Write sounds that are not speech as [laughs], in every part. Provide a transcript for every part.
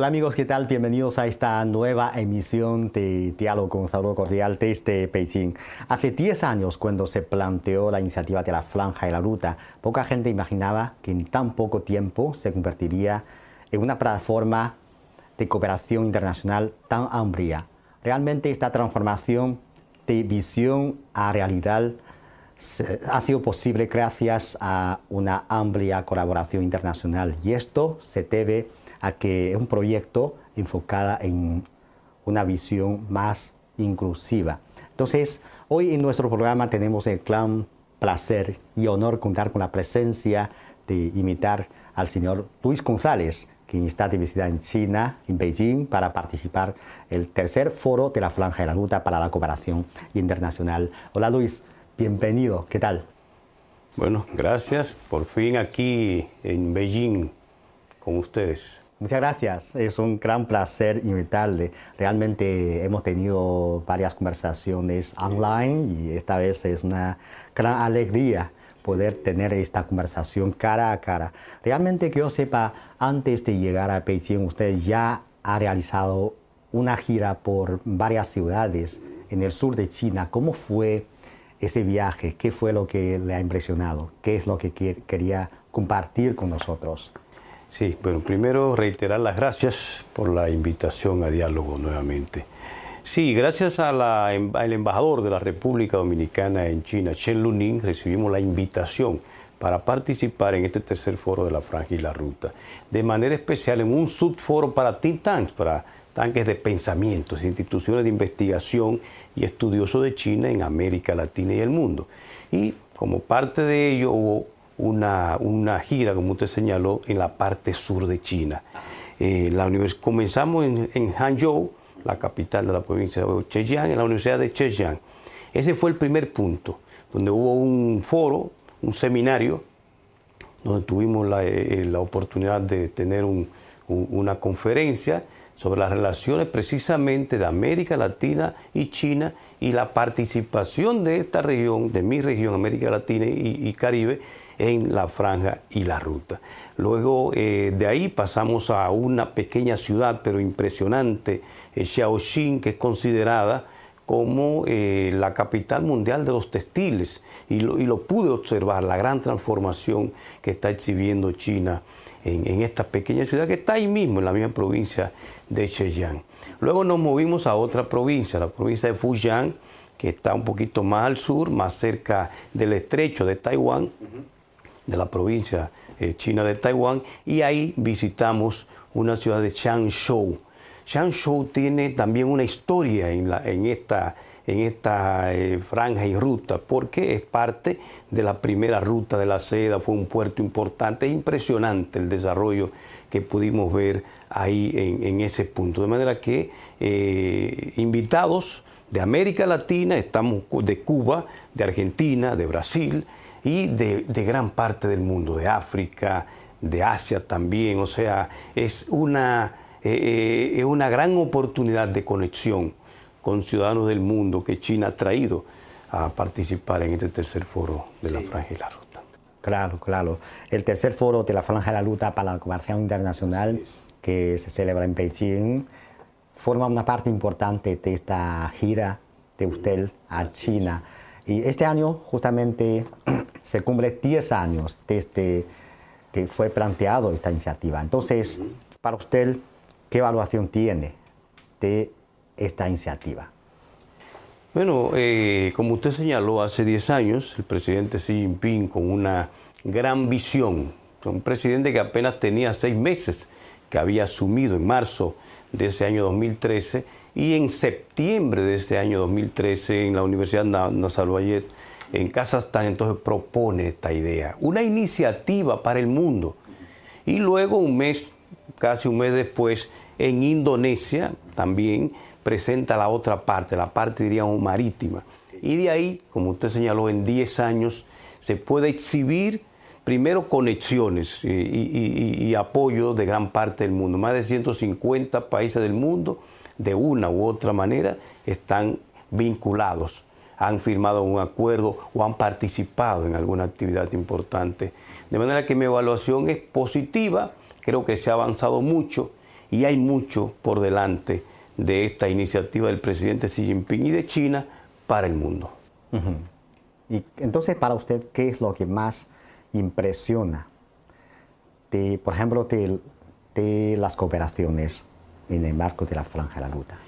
Hola amigos, ¿qué tal? Bienvenidos a esta nueva emisión de Diálogo con Saludo Cordial desde Beijing. Hace 10 años, cuando se planteó la iniciativa de la Franja y la Ruta, poca gente imaginaba que en tan poco tiempo se convertiría en una plataforma de cooperación internacional tan amplia. Realmente esta transformación de visión a realidad ha sido posible gracias a una amplia colaboración internacional y esto se debe a que es un proyecto enfocado en una visión más inclusiva. Entonces, hoy en nuestro programa tenemos el gran placer y honor contar con la presencia de imitar al señor Luis González, quien está de visita en China, en Beijing, para participar el tercer foro de la Franja de la Ruta para la Cooperación Internacional. Hola Luis, bienvenido, ¿qué tal? Bueno, gracias. Por fin aquí en Beijing con ustedes. Muchas gracias, es un gran placer invitarle. Realmente hemos tenido varias conversaciones online y esta vez es una gran alegría poder tener esta conversación cara a cara. Realmente que yo sepa, antes de llegar a Beijing, usted ya ha realizado una gira por varias ciudades en el sur de China. ¿Cómo fue ese viaje? ¿Qué fue lo que le ha impresionado? ¿Qué es lo que quería compartir con nosotros? Sí, bueno, primero reiterar las gracias por la invitación a diálogo nuevamente. Sí, gracias al embajador de la República Dominicana en China, Chen Luning, recibimos la invitación para participar en este tercer foro de la Franja y la Ruta. De manera especial en un subforo para think tanks, para tanques de pensamientos, instituciones de investigación y estudiosos de China en América Latina y el mundo. Y como parte de ello hubo una, una, gira, como usted señaló, en la parte sur de China. Eh, la comenzamos en, en, Hangzhou, la capital de la provincia de Zhejiang, en la Universidad de Zhejiang. Ese fue el primer punto, donde hubo un foro, un seminario, donde tuvimos la, eh, la oportunidad de tener un, una conferencia sobre las relaciones precisamente de América Latina y China y la participación de esta región, de mi región, América Latina y, y Caribe, en la franja y la ruta. Luego eh, de ahí pasamos a una pequeña ciudad, pero impresionante, eh, Xiaoxin, que es considerada como eh, la capital mundial de los textiles. Y lo, pude observar, la gran transformación que está exhibiendo China en, en, esta pequeña ciudad que está ahí mismo, en la misma provincia de Zhejiang. Luego nos movimos a otra provincia, la provincia de Fujian, que está un poquito más al sur, más cerca del estrecho de Taiwán de la provincia eh, china de Taiwán y ahí visitamos una ciudad de Changzhou. Changzhou tiene también una historia en, esta, en esta eh, franja y ruta porque es parte de la primera ruta de la seda, fue un puerto importante, es impresionante el desarrollo que pudimos ver ahí en, ese punto. De manera que eh, invitados de América Latina, estamos de Cuba, de Argentina, de Brasil, y de, gran parte del mundo, de África, de Asia también. O sea, es una, eh, eh, una gran oportunidad de conexión con ciudadanos del mundo que China ha traído a participar en este tercer foro de la Franja y la Ruta. Claro, claro. El tercer foro de la Franja y la Ruta para la cooperación internacional que se celebra en Beijing forma una parte importante de esta gira de usted a China. Y este año justamente [clears throat] se cumple 10 años desde que fue planteado esta iniciativa. Entonces, para usted, ¿qué evaluación tiene de esta iniciativa? Bueno, eh, como usted señaló, hace 10 años el presidente Xi Jinping con una gran visión, un presidente que apenas tenía seis meses, que había asumido en marzo de ese año 2013 y en septiembre de ese año 2013 en la Universidad Nazarbayet en Kazajstán entonces propone esta idea, una iniciativa para el mundo. Y luego un mes, casi un mes después, en Indonesia también presenta la otra parte, la parte diríamos marítima. Y de ahí, como usted señaló, en 10 años se puede exhibir primero conexiones y, apoyo de gran parte del mundo. Más de 150 países del mundo, de una u otra manera, están vinculados han firmado un acuerdo o han participado en alguna actividad importante. De manera que mi evaluación es positiva, creo que se ha avanzado mucho y hay mucho por delante de esta iniciativa del presidente Xi Jinping y de China para el mundo. Y entonces, para usted, ¿qué es lo que más impresiona, por ejemplo, de las cooperaciones en el marco de la franja de la ruta?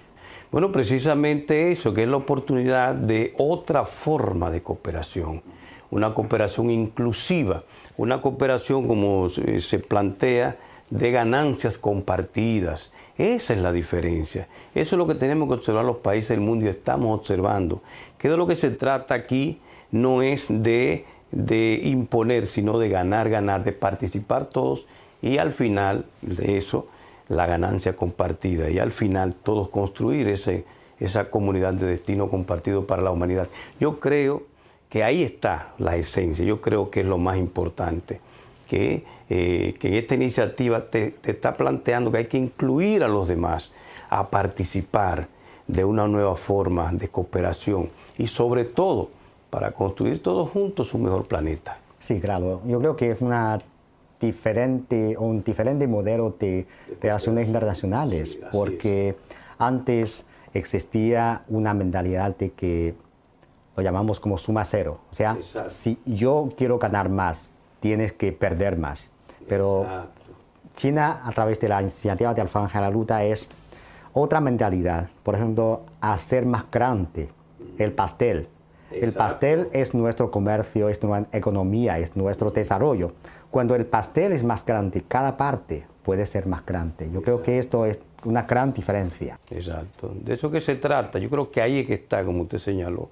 Bueno, precisamente eso, que es la oportunidad de otra forma de cooperación, una cooperación inclusiva, una cooperación como se plantea de ganancias compartidas. Esa es la diferencia. Eso es lo que tenemos que observar los países del mundo y estamos observando. Que de lo que se trata aquí no es de, de imponer, sino de ganar, ganar, de participar todos y al final de eso la ganancia compartida y al final todos construir ese, esa comunidad de destino compartido para la humanidad. Yo creo que ahí está la esencia, yo creo que es lo más importante, que, eh, que esta iniciativa te, te está planteando que hay que incluir a los demás a participar de una nueva forma de cooperación y sobre todo para construir todos juntos un mejor planeta. Sí, claro. Yo creo que es una diferente, un diferente modelo de relaciones internacionales, porque antes existía una mentalidad de que lo llamamos como suma cero. O sea, si yo quiero ganar más, tienes que perder más. Pero China, a través de la iniciativa de Alfanja de la Ruta, es otra mentalidad. Por ejemplo, hacer más grande el pastel. El pastel es nuestro comercio, es nuestra economía, es nuestro desarrollo. Cuando el pastel es más grande, cada parte puede ser más grande. Yo creo que esto es una gran diferencia. Exacto. De eso que se trata. Yo creo que ahí es que está, como usted señaló.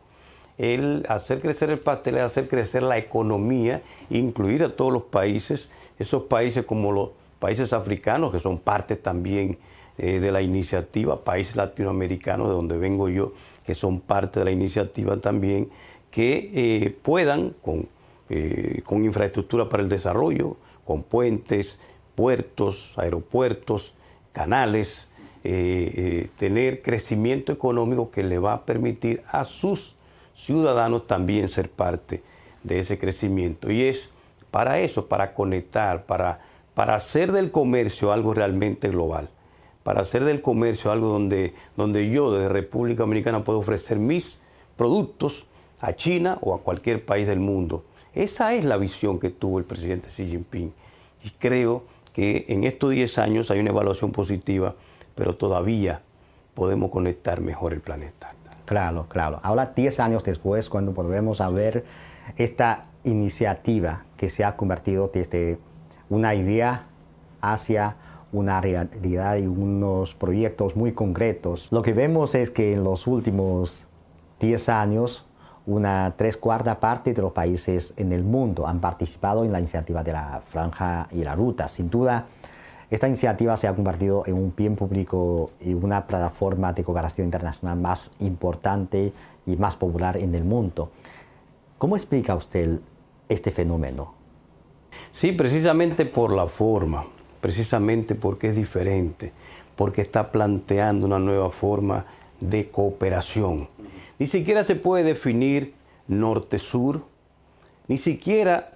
El hacer crecer el pastel es hacer crecer la economía, incluir a todos los países, esos países como los países africanos, que son parte también eh, de la iniciativa, países latinoamericanos, de donde vengo yo, que son parte de la iniciativa también, que eh, puedan, con eh, con infraestructura para el desarrollo, con puentes, puertos, aeropuertos, canales, eh, eh, tener crecimiento económico que le va a permitir a sus ciudadanos también ser parte de ese crecimiento. Y es para eso, para conectar, para, para hacer del comercio algo realmente global, para hacer del comercio algo donde, donde yo desde República Dominicana puedo ofrecer mis productos a China o a cualquier país del mundo esa es la visión que tuvo el presidente Xi Jinping. Y creo que en estos 10 años hay una evaluación positiva, pero todavía podemos conectar mejor el planeta. Claro, claro. Ahora, 10 años después, cuando volvemos a ver esta iniciativa que se ha convertido desde una idea hacia una realidad y unos proyectos muy concretos, lo que vemos es que en los últimos 10 años una tres cuarta parte de los países en el mundo han participado en la iniciativa de la franja y la ruta. Sin duda, esta iniciativa se ha convertido en un bien público y una plataforma de cooperación internacional más importante y más popular en el mundo. ¿Cómo explica usted este fenómeno? Sí, precisamente por la forma, precisamente porque es diferente, porque está planteando una nueva forma de cooperación ni siquiera se puede definir norte-sur, ni siquiera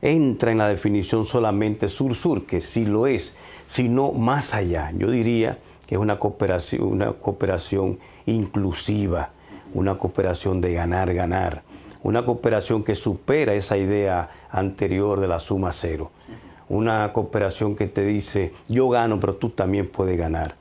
entra en la definición solamente sur-sur, que sí lo es, sino más allá. Yo diría que es una cooperación, una cooperación inclusiva, una cooperación de ganar-ganar, una cooperación que supera esa idea anterior de la suma cero, una cooperación que te dice yo gano, pero tú también puedes ganar.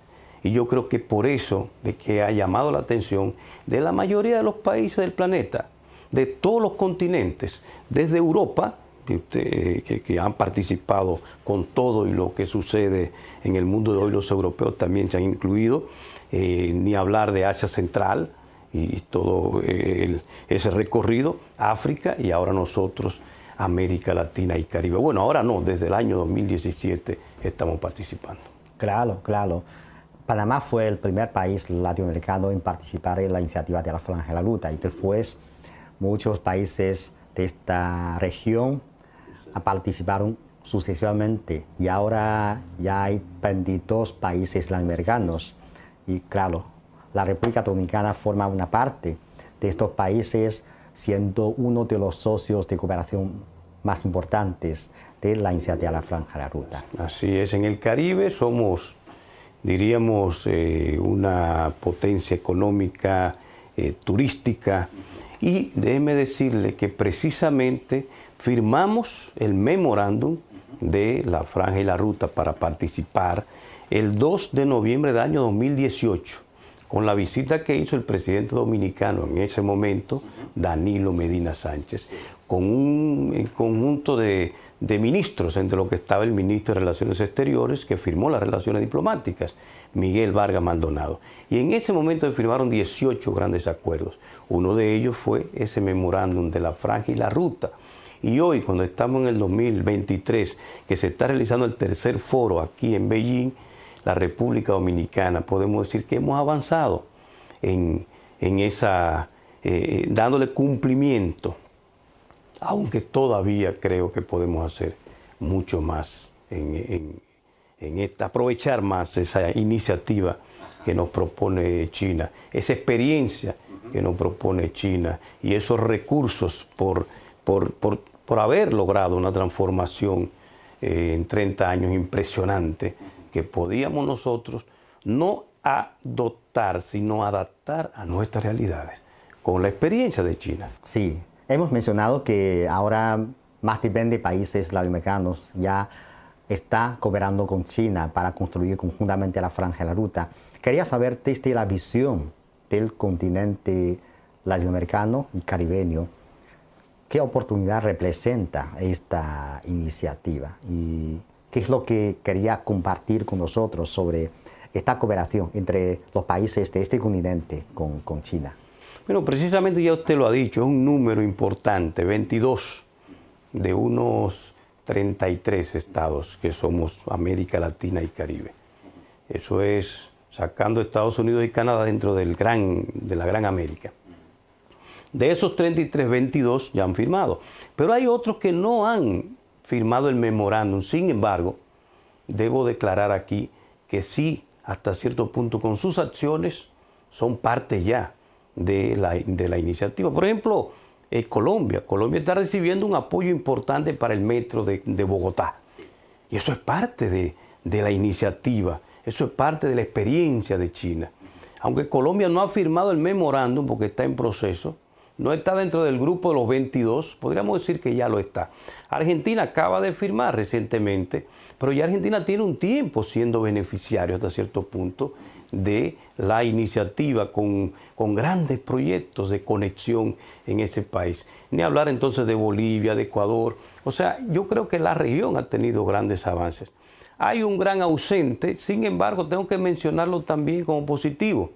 Y yo creo que por eso de que ha llamado la atención de la mayoría de los países del planeta, de todos los continentes, desde Europa, que, han participado con todo y lo que sucede en el mundo de hoy, los europeos también se han incluido, eh, ni hablar de Asia Central y todo eh, ese recorrido, África y ahora nosotros, América Latina y Caribe. Bueno, ahora no, desde el año 2017 estamos participando. Claro, claro. Panamá fue el primer país latinoamericano en participar en la iniciativa de la Franja de la Ruta y después muchos países de esta región participaron sucesivamente y ahora ya hay 22 países latinoamericanos y claro, la República Dominicana forma una parte de estos países siendo uno de los socios de cooperación más importantes de la iniciativa de la Franja de la Ruta. Así es, en el Caribe somos diríamos, eh, una potencia económica, eh, turística. Y déjeme decirle que precisamente firmamos el memorándum de la franja y la ruta para participar el 2 de noviembre del año 2018 con la visita que hizo el presidente dominicano en ese momento, Danilo Medina Sánchez, con un conjunto de, ministros, entre los que estaba el ministro de Relaciones Exteriores, que firmó las relaciones diplomáticas, Miguel Vargas Maldonado. Y en ese momento se firmaron 18 grandes acuerdos. Uno de ellos fue ese memorándum de la franja y la ruta. Y hoy, cuando estamos en el 2023, que se está realizando el tercer foro aquí en Beijing, la República Dominicana, podemos decir que hemos avanzado en, esa, eh, dándole cumplimiento, aunque todavía creo que podemos hacer mucho más en, esta, aprovechar más esa iniciativa que nos propone China, esa experiencia que nos propone China y esos recursos por, por, haber logrado una transformación eh, en 30 años impresionante que podíamos nosotros no adoptar, sino adaptar a nuestras realidades, con la experiencia de China. Sí, hemos mencionado que ahora más de 20 países latinoamericanos ya está cooperando con China para construir conjuntamente la franja de la ruta. Quería saber desde la visión del continente latinoamericano y caribeño, qué oportunidad representa esta iniciativa y qué es lo que quería compartir con nosotros sobre esta cooperación entre los países de este continente con, con China. Bueno, precisamente ya usted lo ha dicho, es un número importante, 22 de unos 33 estados que somos América Latina y Caribe. Eso es sacando Estados Unidos y Canadá dentro del gran, de la Gran América. De esos 33, 22 ya han firmado. Pero hay otros que no han firmado el memorándum. Sin embargo, debo declarar aquí que sí, hasta cierto punto, con sus acciones, son parte ya de la, de la iniciativa. Por ejemplo, eh, Colombia. Colombia está recibiendo un apoyo importante para el metro de, Bogotá. Y eso es parte de, de la iniciativa, eso es parte de la experiencia de China. Aunque Colombia no ha firmado el memorándum porque está en proceso, no está dentro del grupo de los 22, podríamos decir que ya lo está. Argentina acaba de firmar recientemente, pero ya Argentina tiene un tiempo siendo beneficiario hasta cierto punto de la iniciativa con, con, grandes proyectos de conexión en ese país. Ni hablar entonces de Bolivia, de Ecuador. O sea, yo creo que la región ha tenido grandes avances. Hay un gran ausente, sin embargo, tengo que mencionarlo también como positivo,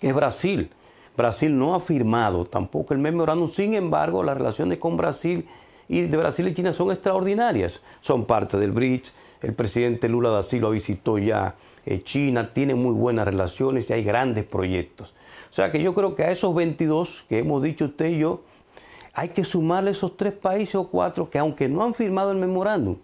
es Brasil. Brasil no ha firmado tampoco el memorándum, sin embargo, las relaciones con Brasil y de Brasil y China son extraordinarias. Son parte del BRICS, el presidente Lula da Silva visitó ya China, tiene muy buenas relaciones y hay grandes proyectos. O sea que yo creo que a esos 22 que hemos dicho usted y yo, hay que sumarle esos tres países o cuatro que aunque no han firmado el memorándum,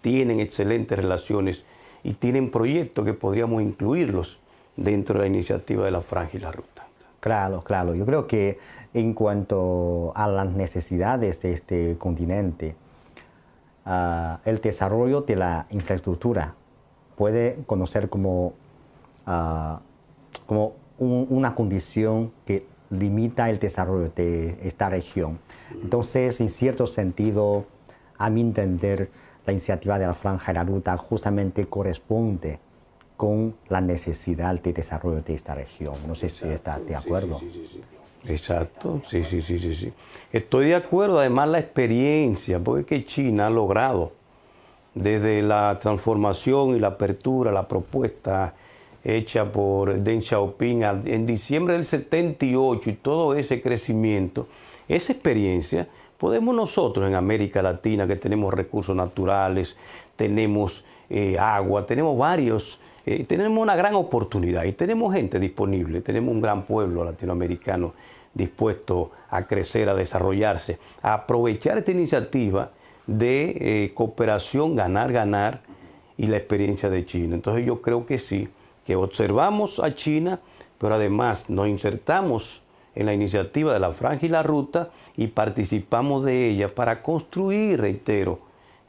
tienen excelentes relaciones y tienen proyectos que podríamos incluirlos dentro de la iniciativa de la franja y la ruta. Claro, claro. Yo creo que en cuanto a las necesidades de este continente, ah, el desarrollo de la infraestructura puede conocer como, ah, como una condición que limita el desarrollo de esta región. Entonces, en cierto sentido, a mi entender, la iniciativa de la Franja de la Ruta justamente corresponde con la necesidad de desarrollo de esta región. No sé si está de acuerdo. Sí, sí, sí, Exacto, sí, sí, sí, sí, sí. Estoy de acuerdo, además la experiencia, porque China ha logrado desde la transformación y la apertura, la propuesta hecha por Deng Xiaoping en diciembre del 78 y todo ese crecimiento, esa experiencia, podemos nosotros en América Latina, que tenemos recursos naturales, tenemos eh, agua, tenemos varios eh, tenemos una gran oportunidad y tenemos gente disponible, tenemos un gran pueblo latinoamericano dispuesto a crecer, a desarrollarse, a aprovechar esta iniciativa de eh, cooperación, ganar, ganar y la experiencia de China. Entonces yo creo que sí, que observamos a China, pero además nos insertamos en la iniciativa de la franja y la ruta y participamos de ella para construir, reitero,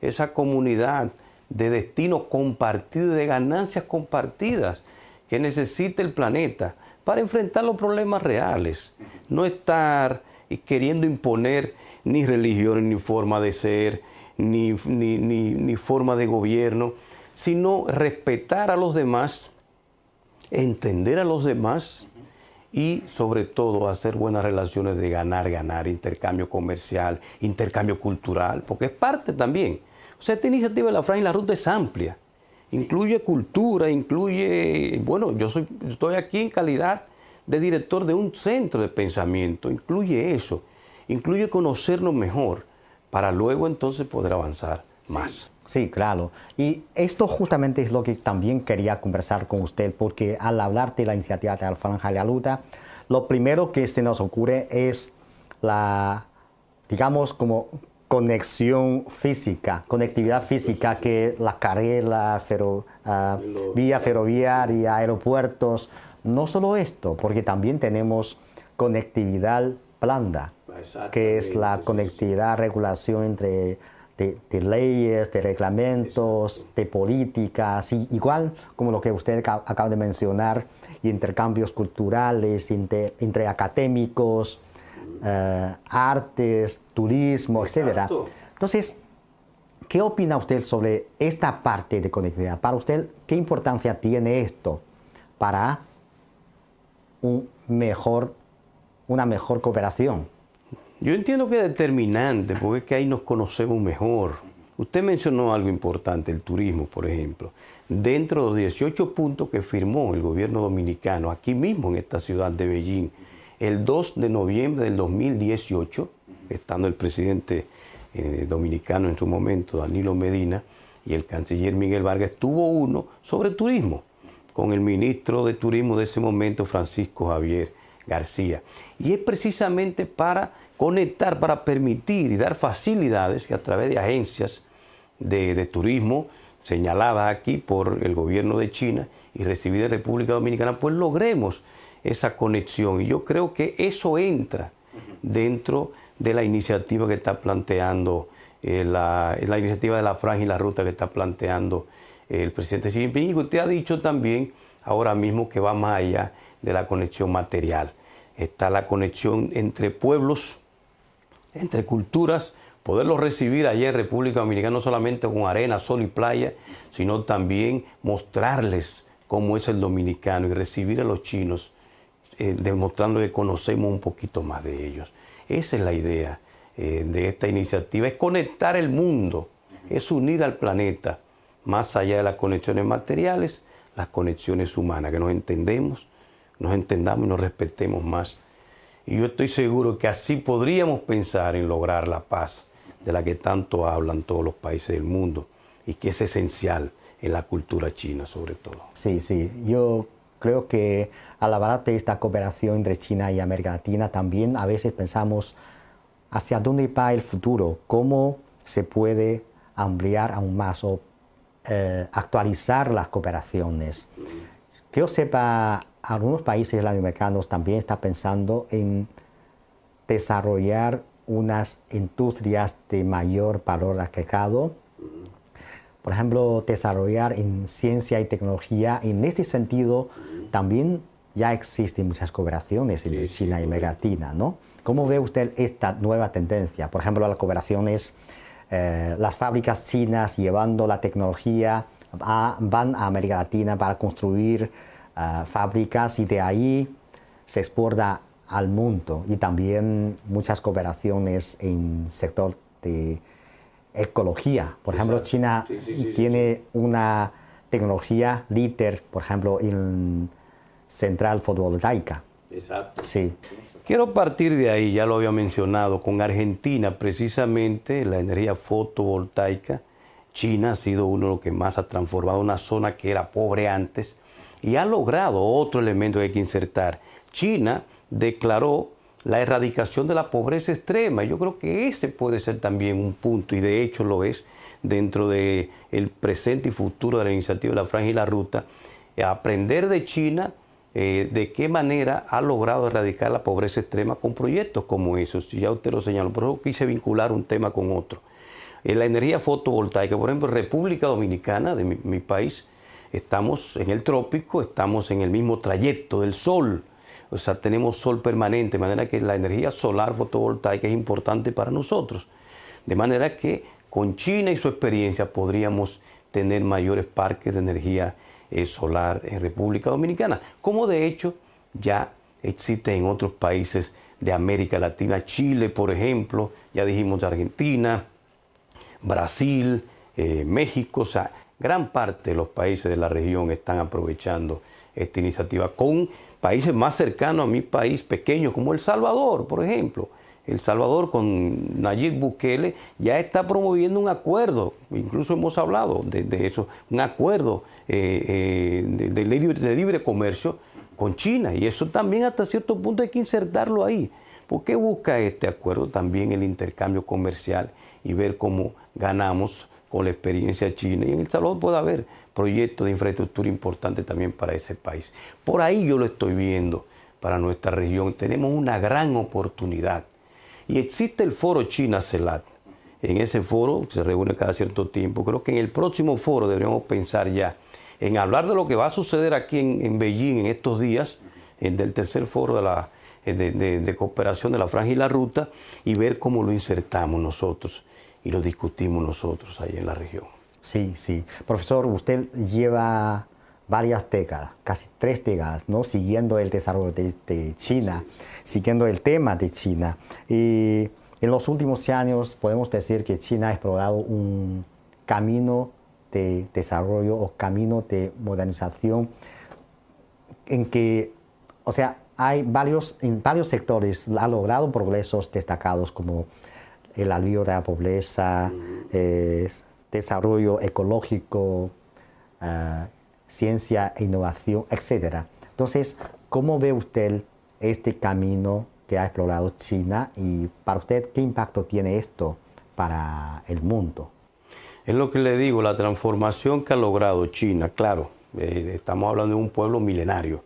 esa comunidad de destino compartido, de ganancias compartidas que necesita el planeta para enfrentar los problemas reales. No estar queriendo imponer ni religión, ni forma de ser, ni, ni, forma de gobierno, sino respetar a los demás, entender a los demás y sobre todo hacer buenas relaciones de ganar, ganar, intercambio comercial, intercambio cultural, porque es parte también. O sea, esta iniciativa de la Fran y la Ruta es amplia. Incluye cultura, incluye, bueno, yo soy, estoy aquí en calidad de director de un centro de pensamiento, incluye eso, incluye conocernos mejor para luego entonces poder avanzar más. Sí, claro. Y esto justamente es lo que también quería conversar con usted, porque al hablar de la iniciativa de la Franja de la Luta, lo primero que se nos ocurre es la, digamos, como conexión física, conectividad física que la carrera, ah, vía ferroviaria, aeropuertos, no solo esto, porque también tenemos conectividad blanda, que es la conectividad, regulación entre de, leyes, de reglamentos, de políticas, igual como lo que usted acaba de mencionar, intercambios culturales entre, académicos, eh, artes, turismo, etc. Entonces, ¿qué opina usted sobre esta parte de conectividad? Para usted, ¿qué importancia tiene esto para un mejor, una mejor cooperación. Yo entiendo que es determinante, porque es que ahí nos conocemos mejor. Usted mencionó algo importante, el turismo, por ejemplo. Dentro de los 18 puntos que firmó el gobierno dominicano, aquí mismo en esta ciudad de Beijing, el 2 de noviembre del 2018, estando el presidente eh, dominicano en su momento, Danilo Medina, y el canciller Miguel Vargas, tuvo uno sobre turismo con el ministro de Turismo de ese momento, Francisco Javier García. Y es precisamente para conectar, para permitir y dar facilidades que a través de agencias de, turismo señaladas aquí por el gobierno de China y recibidas en República Dominicana, pues logremos esa conexión. Y yo creo que eso entra dentro de la iniciativa que está planteando, eh, la, la, iniciativa de la franja y la ruta que está planteando el presidente Xi Jinping. Y usted ha dicho también ahora mismo que va más allá de la conexión material. Está la conexión entre pueblos, entre culturas, poderlos recibir allá en República Dominicana no solamente con arena, sol y playa, sino también mostrarles cómo es el dominicano y recibir a los chinos, eh, demostrando que conocemos un poquito más de ellos. Esa es la idea eh, de esta iniciativa, es conectar el mundo, es unir al planeta más allá de las conexiones materiales, las conexiones humanas, que nos entendemos, nos entendamos y nos respetemos más. Y yo estoy seguro que así podríamos pensar en lograr la paz de la que tanto hablan todos los países del mundo y que es esencial en la cultura china sobre todo. Sí, sí, yo creo que al hablar de esta cooperación entre China y América Latina también a veces pensamos hacia dónde va el futuro, cómo se puede ampliar aún más o eh, actualizar las cooperaciones. Que yo sepa, algunos países latinoamericanos también están pensando en desarrollar unas industrias de mayor valor agregado. Por ejemplo, desarrollar en ciencia y tecnología. En este sentido, también ya existen muchas cooperaciones entre China y América Latina, ¿no? ¿Cómo ve usted esta nueva tendencia? Por ejemplo, las cooperaciones eh, las fábricas chinas llevando la tecnología van a América Latina para construir eh, fábricas y de ahí se exporta al mundo y también muchas cooperaciones en sector de ecología. Por ejemplo, China tiene una tecnología líder, por ejemplo, en central fotovoltaica. Exacto. Sí. Quiero partir de ahí, ya lo había mencionado, con Argentina, precisamente la energía fotovoltaica. China ha sido uno de los que más ha transformado una zona que era pobre antes y ha logrado otro elemento que hay que insertar. China declaró la erradicación de la pobreza extrema. Yo creo que ese puede ser también un punto, y de hecho lo es, dentro del el presente y futuro de la iniciativa de la Franja y la Ruta, aprender de China eh, de qué manera ha logrado erradicar la pobreza extrema con proyectos como esos. Ya usted lo señaló, por eso quise vincular un tema con otro. En la energía fotovoltaica, por ejemplo, República Dominicana, de mi, país, estamos en el trópico, estamos en el mismo trayecto del sol, o sea, tenemos sol permanente, de manera que la energía solar fotovoltaica es importante para nosotros. De manera que con China y su experiencia podríamos tener mayores parques de energía eh, solar en República Dominicana, como de hecho ya existe en otros países de América Latina, Chile, por ejemplo, ya dijimos Argentina, Brasil, eh, México, o sea, gran parte de los países de la región están aprovechando esta iniciativa con países más cercanos a mi país, pequeños, como El Salvador, por ejemplo. El Salvador con Nayib Bukele ya está promoviendo un acuerdo, incluso hemos hablado de, eso, un acuerdo eh, eh, de, libre, comercio con China. Y eso también hasta cierto punto hay que insertarlo ahí. ¿Por qué busca este acuerdo también el intercambio comercial y ver cómo ganamos con la experiencia china? Y en El Salvador puede haber proyectos de infraestructura importantes también para ese país. Por ahí yo lo estoy viendo para nuestra región. Tenemos una gran oportunidad. Y existe el foro China-CELAT. En ese foro se reúne cada cierto tiempo. Creo que en el próximo foro deberíamos pensar ya en hablar de lo que va a suceder aquí en, Beijing en estos días, en, del tercer foro de, la, de, cooperación de la franja y la ruta, y ver cómo lo insertamos nosotros y lo discutimos nosotros ahí en la región. Sí, sí. Profesor, usted lleva varias décadas, casi tres décadas, ¿no? siguiendo el desarrollo de, China, siguiendo el tema de China. Y en los últimos años podemos decir que China ha explorado un camino de desarrollo o camino de modernización en que, o sea, hay varios, en varios sectores ha logrado progresos destacados como el alivio de la pobreza, desarrollo ecológico, ah, ciencia e innovación, etc. Entonces, ¿cómo ve usted este camino que ha explorado China y para usted qué impacto tiene esto para el mundo? Es lo que le digo, la transformación que ha logrado China, claro, eh, estamos hablando de un pueblo milenario,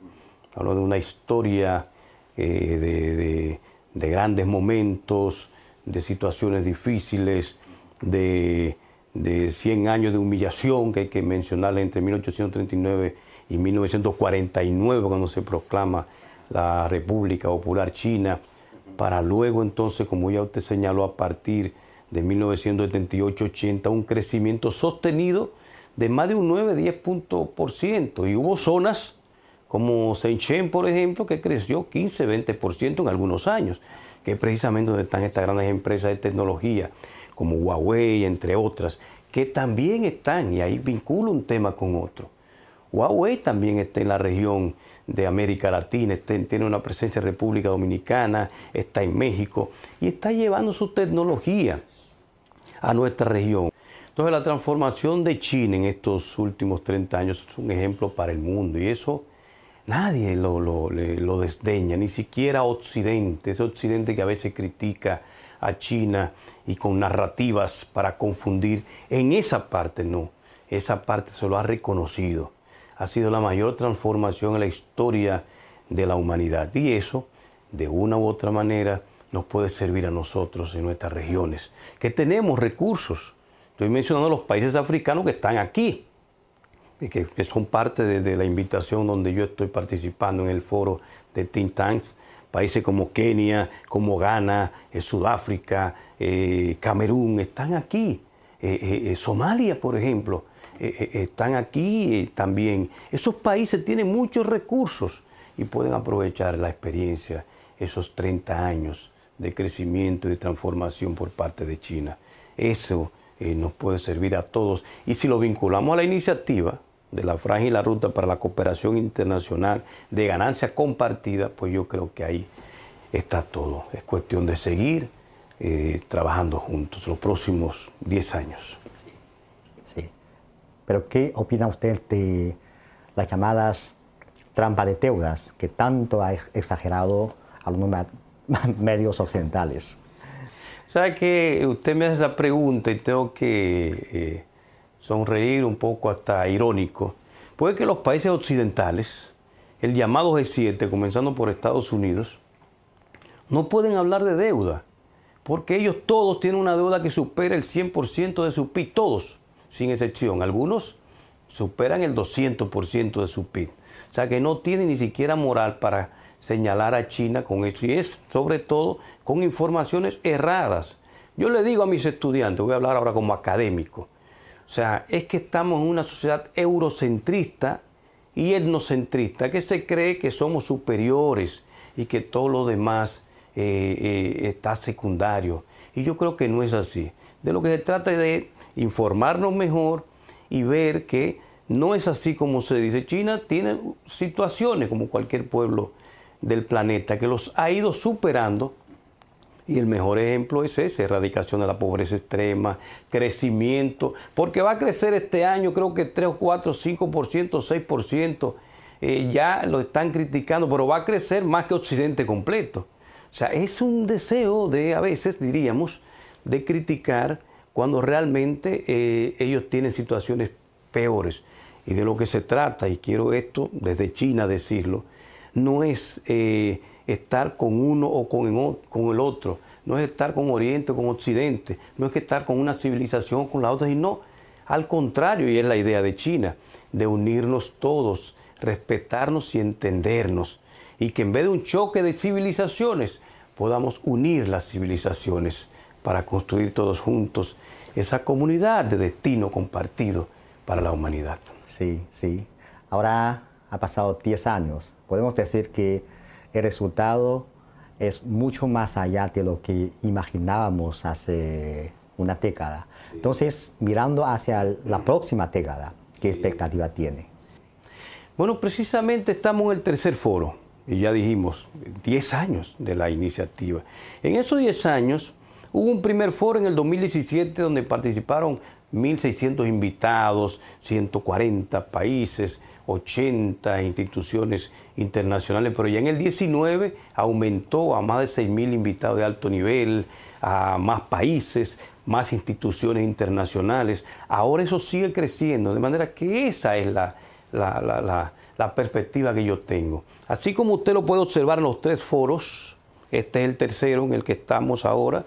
hablando de una historia eh, de grandes momentos, de situaciones difíciles, de de 100 años de humillación que hay que mencionarle entre 1839 y 1949 cuando se proclama la República Popular China, para luego entonces, como ya usted señaló, a partir de 1978-80, un crecimiento sostenido de más de un 9-10%. Y hubo zonas como Shenzhen, por ejemplo, que creció 15-20% en algunos años, que es precisamente donde están estas grandes empresas de tecnología como Huawei, entre otras, que también están, y ahí vinculo un tema con otro. Huawei también está en la región de América Latina, tiene una presencia en República Dominicana, está en México y está llevando su tecnología a nuestra región. Entonces la transformación de China en estos últimos 30 años es un ejemplo para el mundo y eso nadie lo, lo desdeña, ni siquiera Occidente, ese Occidente que a veces critica a China y con narrativas para confundir. En esa parte no, esa parte se lo ha reconocido. Ha sido la mayor transformación en la historia de la humanidad y eso, de una u otra manera, nos puede servir a nosotros en nuestras regiones, que tenemos recursos. Estoy mencionando los países africanos que están aquí, que, son parte de, de, la invitación donde yo estoy participando en el foro de Think Tanks países como Kenia, como Ghana, eh, Sudáfrica, eh, Camerún, están aquí. Eh, Somalia, por ejemplo, están aquí también. Esos países tienen muchos recursos y pueden aprovechar la experiencia, esos 30 años de crecimiento y de transformación por parte de China. Eso nos puede servir a todos. Y si lo vinculamos a la iniciativa, de la franja y la ruta para la cooperación internacional de ganancia compartida, pues yo creo que ahí está todo. Es cuestión de seguir eh, trabajando juntos los próximos 10 años. Sí. Pero ¿qué opina usted de las llamadas trampas de deudas que tanto ha exagerado a los [laughs] medios occidentales? Sabe que usted me hace esa pregunta y tengo que eh, sonreír un poco hasta irónico, puede que los países occidentales, el llamado G7, comenzando por Estados Unidos, no pueden hablar de deuda, porque ellos todos tienen una deuda que supera el 100% de su PIB, todos, sin excepción. Algunos superan el 200% de su PIB. O sea que no tienen ni siquiera moral para señalar a China con eso. Y es sobre todo con informaciones erradas. Yo le digo a mis estudiantes, voy a hablar ahora como académico, o sea, es que estamos en una sociedad eurocentrista y etnocentrista que se cree que somos superiores y que todo lo demás eh, eh, está secundario. Y yo creo que no es así. De lo que se trata es de informarnos mejor y ver que no es así como se dice. China tiene situaciones como cualquier pueblo del planeta que los ha ido superando y el mejor ejemplo es ese, erradicación de la pobreza extrema, crecimiento, porque va a crecer este año creo que 3 o 4, 5%, 6%, eh, ya lo están criticando, pero va a crecer más que Occidente completo. O sea, es un deseo de, a veces diríamos, de criticar cuando realmente eh, ellos tienen situaciones peores. Y de lo que se trata, y quiero esto desde China decirlo, no es... Eh, estar con uno o con el, otro, no es estar con Oriente o con Occidente, no es que estar con una civilización o con la otra, sino al contrario, y es la idea de China, de unirnos todos, respetarnos y entendernos, y que en vez de un choque de civilizaciones, podamos unir las civilizaciones para construir todos juntos esa comunidad de destino compartido para la humanidad. Sí, sí. Ahora ha pasado 10 años. Podemos decir que el resultado es mucho más allá de lo que imaginábamos hace una década. Entonces, mirando hacia la próxima década, ¿qué expectativa tiene? Bueno, precisamente estamos en el tercer foro y ya dijimos 10 años de la iniciativa. En esos 10 años hubo un primer foro en el 2017 donde participaron 1.600 invitados, 140 países, 80 instituciones internacionales, pero ya en el 19 aumentó a más de 6.000 invitados de alto nivel, a más países, más instituciones internacionales. Ahora eso sigue creciendo, de manera que esa es la, la, perspectiva que yo tengo. Así como usted lo puede observar en los tres foros, este es el tercero en el que estamos ahora,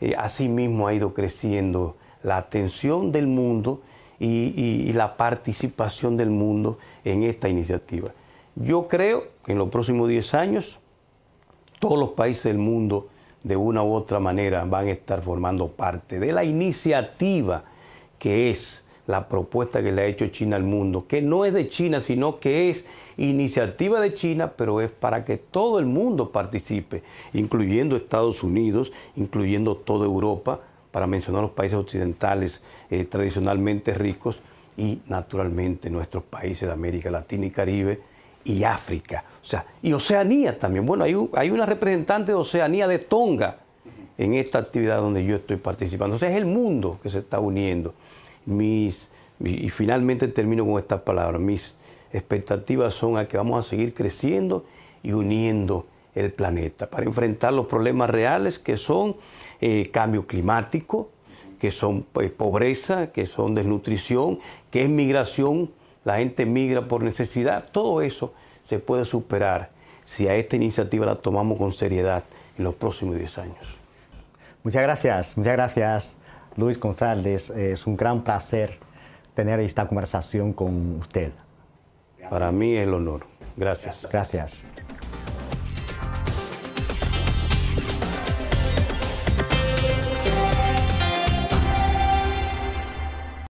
eh, así mismo ha ido creciendo la atención del mundo y, la participación del mundo en esta iniciativa. Yo creo que en los próximos 10 años todos los países del mundo de una u otra manera van a estar formando parte de la iniciativa que es la propuesta que le ha hecho China al mundo, que no es de China, sino que es iniciativa de China, pero es para que todo el mundo participe, incluyendo Estados Unidos, incluyendo toda Europa, para mencionar los países occidentales eh, tradicionalmente ricos y naturalmente nuestros países de América Latina y Caribe y África. O sea, y Oceanía también. Bueno, hay, hay una representante de Oceanía de Tonga en esta actividad donde yo estoy participando. O sea, es el mundo que se está uniendo. Mis, y finalmente termino con estas palabras. Mis expectativas son a que vamos a seguir creciendo y uniendo el planeta para enfrentar los problemas reales que son eh, cambio climático, que son pues, pobreza, que son desnutrición, que es migración, la gente migra por necesidad, todo eso se puede superar si a esta iniciativa la tomamos con seriedad en los próximos 10 años. Muchas gracias, muchas gracias Luis González. Es un gran placer tener esta conversación con usted. Para mí es el honor. Gracias. Gracias.